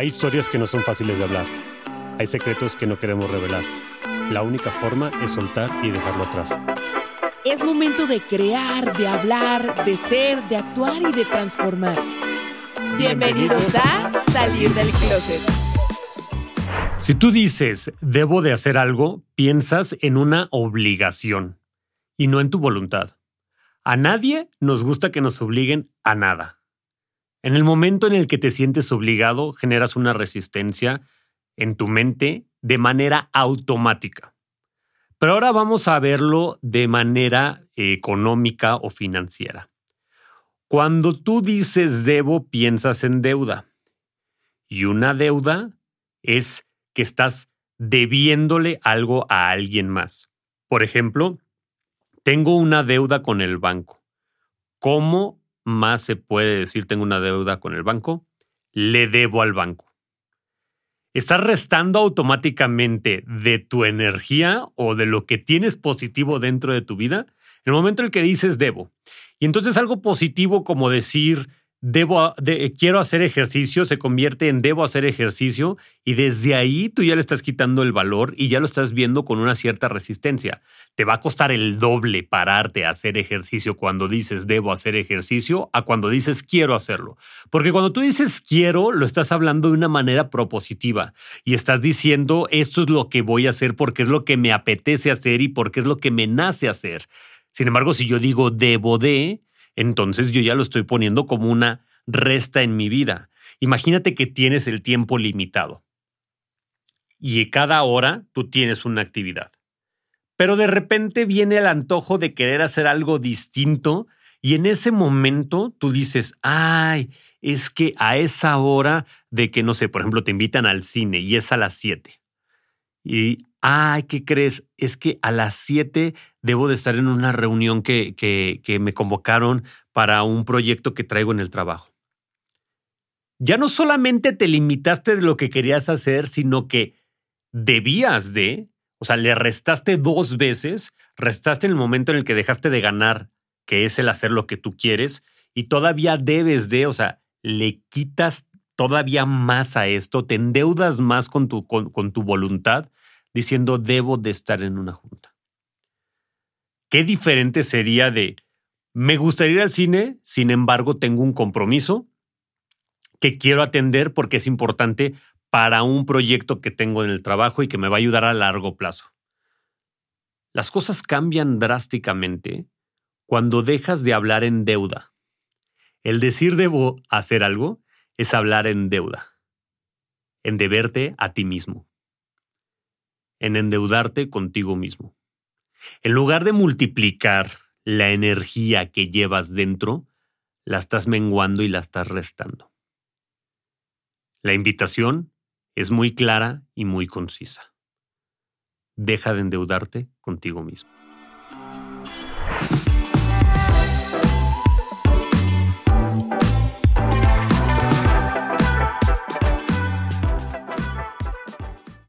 Hay historias que no son fáciles de hablar. Hay secretos que no queremos revelar. La única forma es soltar y dejarlo atrás. Es momento de crear, de hablar, de ser, de actuar y de transformar. Bienvenidos a Salir del Closet. Si tú dices, debo de hacer algo, piensas en una obligación y no en tu voluntad. A nadie nos gusta que nos obliguen a nada. En el momento en el que te sientes obligado, generas una resistencia en tu mente de manera automática. Pero ahora vamos a verlo de manera económica o financiera. Cuando tú dices debo, piensas en deuda. Y una deuda es que estás debiéndole algo a alguien más. Por ejemplo, tengo una deuda con el banco. ¿Cómo más se puede decir tengo una deuda con el banco, le debo al banco. Estás restando automáticamente de tu energía o de lo que tienes positivo dentro de tu vida en el momento en el que dices debo. Y entonces algo positivo como decir debo, quiero hacer ejercicio, se convierte en debo hacer ejercicio y desde ahí tú ya le estás quitando el valor y ya lo estás viendo con una cierta resistencia. Te va a costar el doble pararte a hacer ejercicio cuando dices debo hacer ejercicio a cuando dices quiero hacerlo. Porque cuando tú dices quiero, lo estás hablando de una manera propositiva y estás diciendo esto es lo que voy a hacer porque es lo que me apetece hacer y porque es lo que me nace hacer. Sin embargo, si yo digo debo de, entonces yo ya lo estoy poniendo como una resta en mi vida. Imagínate que tienes el tiempo limitado y cada hora tú tienes una actividad. Pero de repente viene el antojo de querer hacer algo distinto y en ese momento tú dices, ay, es que a esa hora de que, no sé, por ejemplo, te invitan al cine y es a las 7. Y, ay, ¿qué crees? Es que a las 7 debo de estar en una reunión que, que, me convocaron para un proyecto que traigo en el trabajo. Ya no solamente te limitaste de lo que querías hacer, sino que debías de, o sea, le restaste dos veces, restaste en el momento en el que dejaste de ganar, que es el hacer lo que tú quieres, y todavía debes de, o sea, le quitas todavía más a esto, te endeudas más con tu, con, tu voluntad, diciendo debo de estar en una junta. Qué diferente sería de, me gustaría ir al cine, sin embargo tengo un compromiso que quiero atender porque es importante para un proyecto que tengo en el trabajo y que me va a ayudar a largo plazo. Las cosas cambian drásticamente cuando dejas de hablar en deuda. El decir debo hacer algo es hablar en deuda, en deberte a ti mismo, en endeudarte contigo mismo. En lugar de multiplicar la energía que llevas dentro, la estás menguando y la estás restando. La invitación es muy clara y muy concisa. Deja de endeudarte contigo mismo.